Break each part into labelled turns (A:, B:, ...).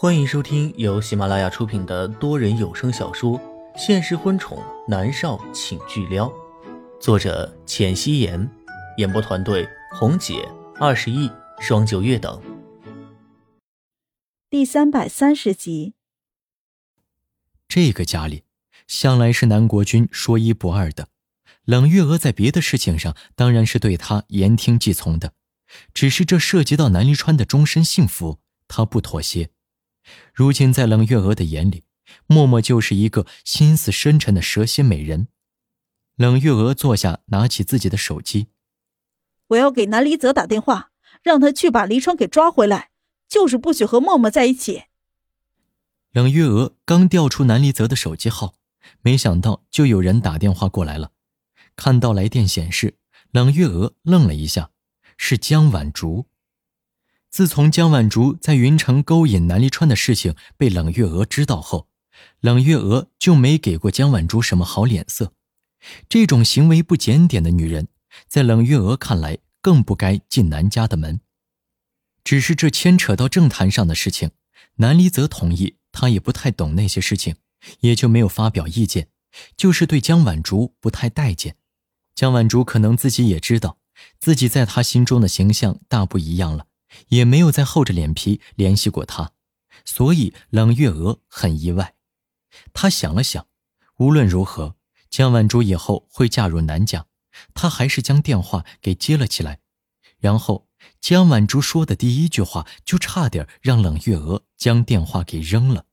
A: 欢迎收听由喜马拉雅出品的多人有声小说《现实婚宠男少请巨撩》，作者：浅汐颜，演播团队：红姐、二十亿、双九月等。
B: 第三百三十集。
C: 这个家里，向来是南国君说一不二的。冷月娥在别的事情上当然是对他言听计从的，只是这涉及到南离川的终身幸福，他不妥协。如今在冷月娥的眼里，默默就是一个心思深沉的蛇蝎美人。冷月娥坐下，拿起自己的手机：“
B: 我要给南离泽打电话，让他去把黎川给抓回来，就是不许和默默在一起。”
C: 冷月娥刚调出南离泽的手机号，没想到就有人打电话过来了。看到来电显示，冷月娥愣了一下，是江晚竹。自从江晚竹在云城勾引南离川的事情被冷月娥知道后，冷月娥就没给过江晚竹什么好脸色。这种行为不检点的女人，在冷月娥看来更不该进南家的门。只是这牵扯到政坛上的事情，南离泽同意，他也不太懂那些事情，也就没有发表意见，就是对江晚竹不太待见。江晚竹可能自己也知道，自己在他心中的形象大不一样了，也没有再厚着脸皮联系过他，所以冷月娥很意外。他想了想，无论如何，江晚珠以后会嫁入南家，他还是将电话给接了起来。然后，江晚珠说的第一句话就差点让冷月娥将电话给扔了。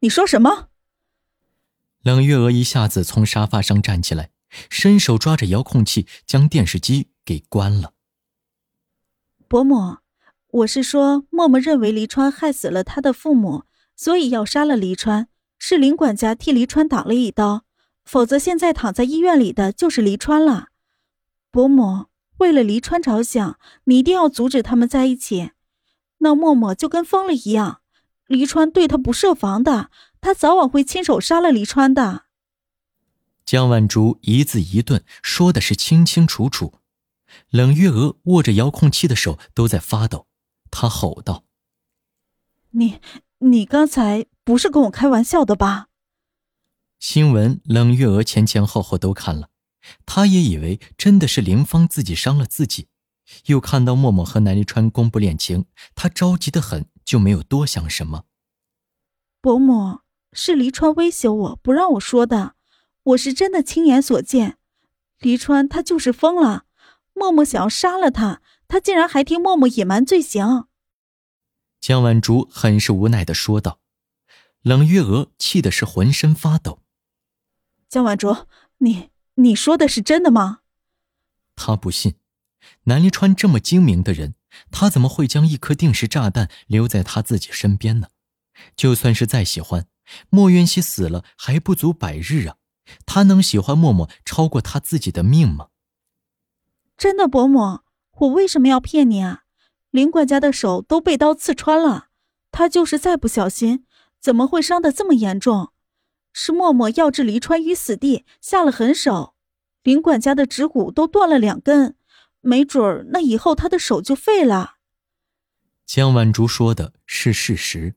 B: 你说什么？
C: 冷月娥一下子从沙发上站起来。伸手抓着遥控器，将电视机给关了。
B: 伯母，我是说，默默认为黎川害死了他的父母，所以要杀了黎川。是林管家替黎川挡了一刀，否则现在躺在医院里的就是黎川了。伯母，为了黎川着想，你一定要阻止他们在一起。那默默就跟疯了一样，黎川对他不设防的，他早晚会亲手杀了黎川的。
C: 江晚竹一字一顿说的是清清楚楚，冷月娥握着遥控器的手都在发抖，她吼道：“
B: 你，你刚才不是跟我开玩笑的吧？”
C: 新闻冷月娥前前后后都看了，她也以为真的是林芳自己伤了自己，又看到默默和南离川公布恋情，她着急的很，就没有多想什么。
B: 伯母，是黎川威胁我不让我说的。我是真的亲眼所见，黎川他就是疯了。默默想要杀了他，他竟然还替默默隐瞒罪行。
C: 江晚竹很是无奈的说道。冷月娥气的是浑身发抖。
B: 江晚竹，你你说的是真的吗？
C: 他不信，南离川这么精明的人，他怎么会将一颗定时炸弹留在他自己身边呢？就算是再喜欢，莫渊熙死了还不足百日啊。他能喜欢默默超过他自己的命吗？
B: 真的，伯母，我为什么要骗你啊？林管家的手都被刀刺穿了，他就是再不小心，怎么会伤得这么严重？是默默要置黎川于死地，下了狠手。林管家的指骨都断了两根，没准儿那以后他的手就废了。
C: 江晚竹说的是事实，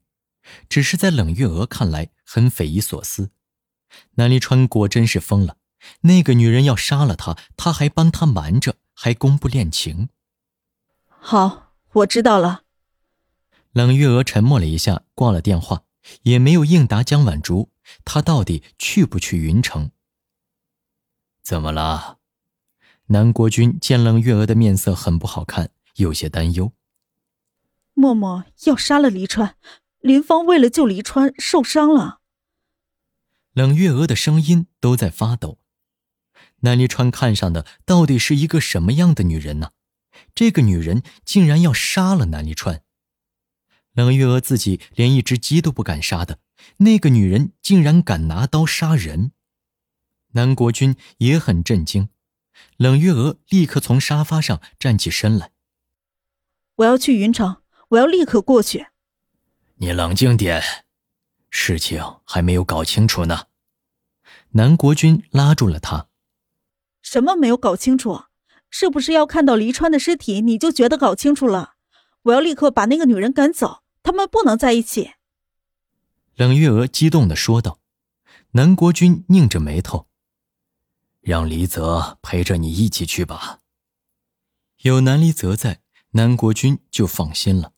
C: 只是在冷月娥看来很匪夷所思。南离川果真是疯了，那个女人要杀了他，他还帮他瞒着，还公布恋情。
B: 好，我知道了。
C: 冷月娥沉默了一下，挂了电话，也没有应答江晚竹。她到底去不去云城？怎么了？南国君见冷月娥的面色很不好看，有些担忧。
B: 默默要杀了黎川，林芳为了救黎川受伤了。
C: 冷月娥的声音都在发抖。南离川看上的到底是一个什么样的女人呢？这个女人竟然要杀了南离川。冷月娥自己连一只鸡都不敢杀的，那个女人竟然敢拿刀杀人。南国君也很震惊。冷月娥立刻从沙发上站起身来：“
B: 我要去云城，我要立刻过去。”
C: 你冷静点。事情还没有搞清楚呢，南国君拉住了他。
B: 什么没有搞清楚？是不是要看到黎川的尸体你就觉得搞清楚了？我要立刻把那个女人赶走，他们不能在一起。
C: 冷月娥激动的说道。南国君拧着眉头，让黎泽陪着你一起去吧。有南黎泽在，南国君就放心了。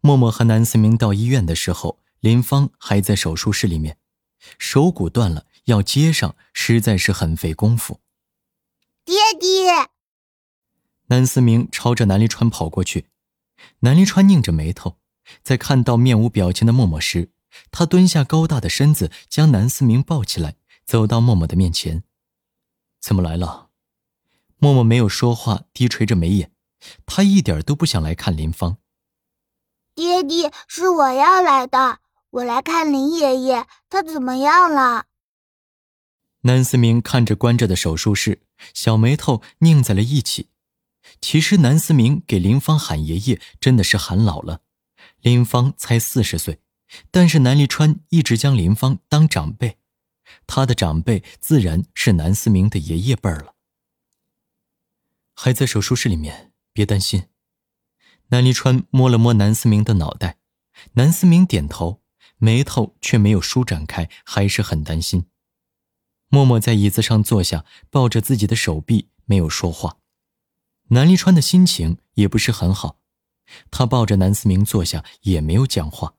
C: 默默和南思明到医院的时候，林芳还在手术室里面，手骨断了，要接上实在是很费功夫。
D: 爹爹，
C: 南思明朝着南离川跑过去，南离川拧着眉头，在看到面无表情的默默时。他蹲下高大的身子，将南思明抱起来，走到默默的面前。怎么来了？默默没有说话，低垂着眉眼。他一点都不想来看林芳。
D: 爹爹，是我要来的，我来看林爷爷，他怎么样了？
C: 南思明看着关着的手术室，小眉头拧在了一起。其实南思明给林芳喊爷爷，真的是喊老了。林芳才四十岁。但是南立川一直将林芳当长辈，他的长辈自然是南思明的爷爷辈儿了。还在手术室里面，别担心。南立川摸了摸南思明的脑袋，南思明点头，眉头却没有舒展开，还是很担心。默默在椅子上坐下，抱着自己的手臂，没有说话。南离川的心情也不是很好，他抱着南思明坐下，也没有讲话。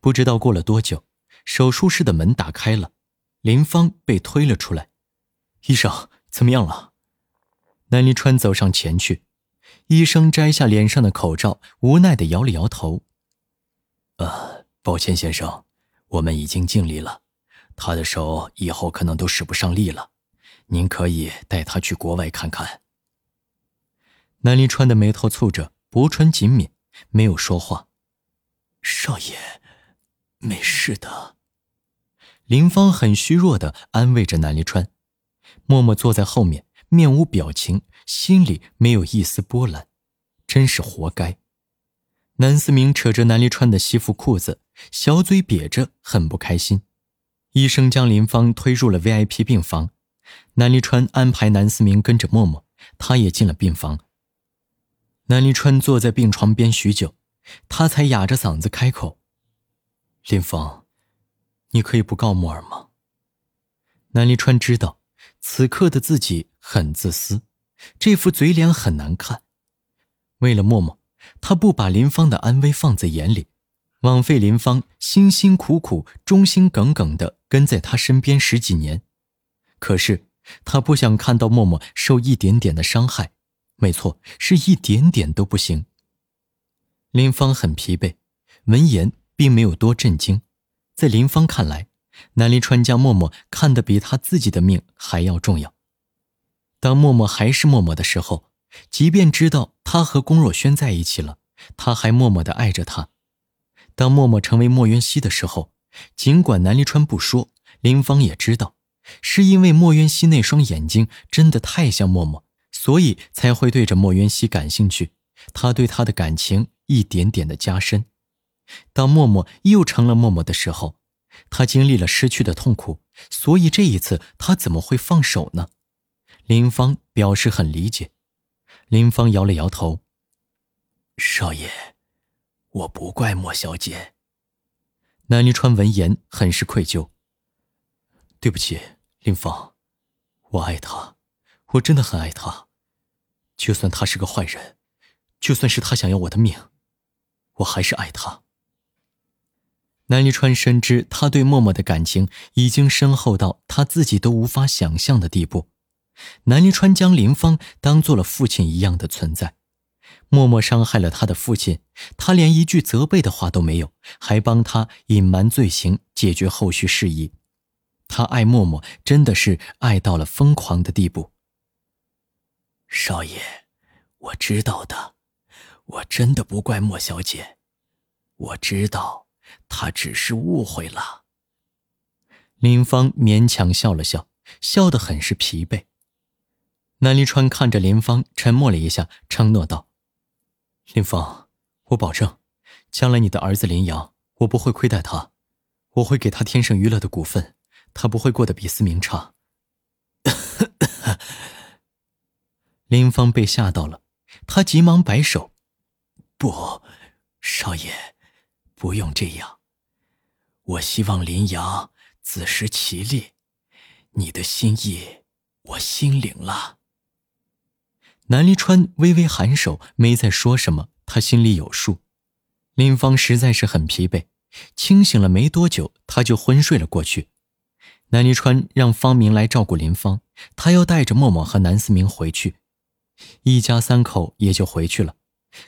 C: 不知道过了多久，手术室的门打开了，林芳被推了出来。医生怎么样了？南离川走上前去，医生摘下脸上的口罩，无奈的摇了摇头。呃，抱歉，先生，我们已经尽力了，他的手以后可能都使不上力了，您可以带他去国外看看。南离川的眉头蹙着，薄唇紧抿，没有说话。少爷。没事的，林芳很虚弱的安慰着南离川，默默坐在后面，面无表情，心里没有一丝波澜，真是活该。南思明扯着南离川的西服裤子，小嘴瘪着，很不开心。医生将林芳推入了 VIP 病房，南离川安排南思明跟着默默，他也进了病房。南离川坐在病床边许久，他才哑着嗓子开口。林芳，你可以不告默儿吗？南离川知道，此刻的自己很自私，这副嘴脸很难看。为了默默，他不把林芳的安危放在眼里，枉费林芳辛辛苦苦、忠心耿耿的跟在他身边十几年。可是他不想看到默默受一点点的伤害，没错，是一点点都不行。林芳很疲惫，闻言。并没有多震惊，在林芳看来，南临川将默默看得比他自己的命还要重要。当默默还是默默的时候，即便知道他和龚若轩在一起了，他还默默的爱着他。当默默成为莫云熙的时候，尽管南离川不说，林芳也知道，是因为莫渊熙那双眼睛真的太像默默，所以才会对着莫渊熙感兴趣。他对他的感情一点点的加深。当默默又成了默默的时候，他经历了失去的痛苦，所以这一次他怎么会放手呢？林芳表示很理解。林芳摇了摇头：“少爷，我不怪莫小姐。”南离川闻言很是愧疚：“对不起，林芳，我爱他，我真的很爱他。就算他是个坏人，就算是他想要我的命，我还是爱他。”南离川深知他对默默的感情已经深厚到他自己都无法想象的地步。南离川将林芳当做了父亲一样的存在。默默伤害了他的父亲，他连一句责备的话都没有，还帮他隐瞒罪行，解决后续事宜。他爱默默，真的是爱到了疯狂的地步。少爷，我知道的，我真的不怪莫小姐，我知道。他只是误会了。林芳勉强笑了笑，笑得很是疲惫。南离川看着林芳，沉默了一下，承诺道：“林峰，我保证，将来你的儿子林阳，我不会亏待他，我会给他天盛娱乐的股份，他不会过得比思明差。”林芳被吓到了，他急忙摆手：“不，少爷。”不用这样。我希望林阳自食其力，你的心意我心领了。南离川微微颔首，没再说什么，他心里有数。林芳实在是很疲惫，清醒了没多久，他就昏睡了过去。南离川让方明来照顾林芳，他要带着默默和南思明回去，一家三口也就回去了。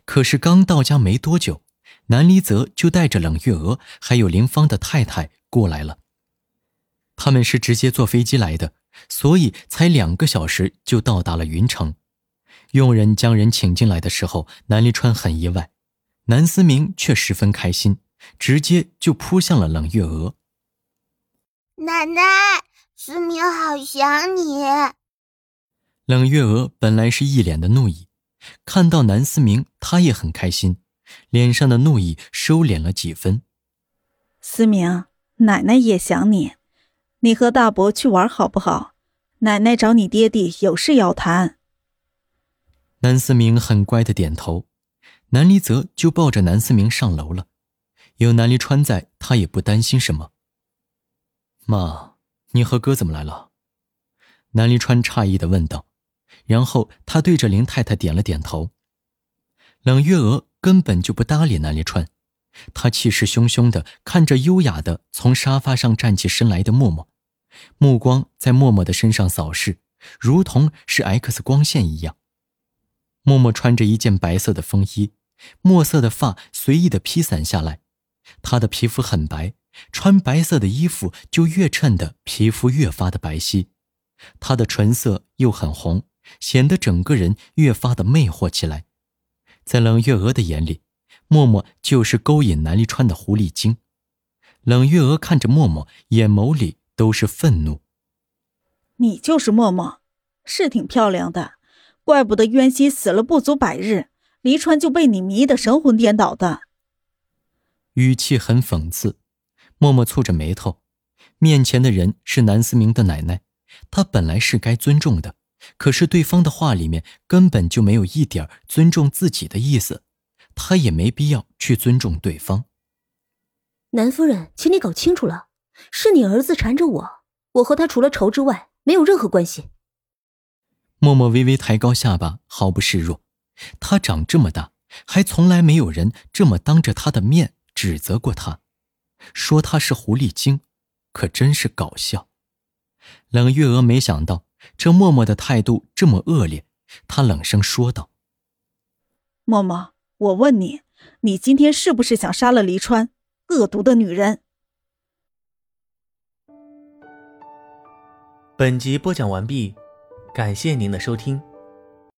C: 可是刚到家没多久，南离泽就带着冷月娥还有林芳的太太过来了。他们是直接坐飞机来的，所以才两个小时就到达了云城。佣人将人请进来的时候，南离川很意外，南思明却十分开心，直接就扑向了冷月娥。
D: 奶奶，思明好想你。
C: 冷月娥本来是一脸的怒意，看到南思明，她也很开心，脸上的怒意收敛了几分。
B: 思明，奶奶也想你，你和大伯去玩好不好？奶奶找你爹地有事要谈。
C: 南思明很乖的点头，南离泽就抱着南思明上楼了，有南离川在，他也不担心什么。妈，你和哥怎么来了？南离川诧异的问道，然后他对着林太太点了点头。冷月娥根本就不搭理南离川，她气势汹汹的看着优雅的从沙发上站起身来的默默，目光在默默的身上扫视，如同是 X 光线一样。默默穿着一件白色的风衣，墨色的发随意的披散下来，她的皮肤很白。穿白色的衣服就越衬得皮肤越发的白皙，她的唇色又很红，显得整个人越发的魅惑起来。在冷月娥的眼里，默默就是勾引南离川的狐狸精。冷月娥看着默默，眼眸里都是愤怒。
B: 你就是默默，是挺漂亮的，怪不得渊熙死了不足百日，黎川就被你迷得神魂颠倒的。
C: 语气很讽刺。默默蹙着眉头，面前的人是南思明的奶奶，他本来是该尊重的，可是对方的话里面根本就没有一点尊重自己的意思，他也没必要去尊重对方。
E: 南夫人，请你搞清楚了，是你儿子缠着我，我和他除了仇之外没有任何关系。
C: 默默微微抬高下巴，毫不示弱。他长这么大，还从来没有人这么当着他的面指责过他。说他是狐狸精，可真是搞笑。冷月娥没想到这默默的态度这么恶劣，她冷声说道：“
B: 默默，我问你，你今天是不是想杀了黎川？恶毒的女人！”
A: 本集播讲完毕，感谢您的收听。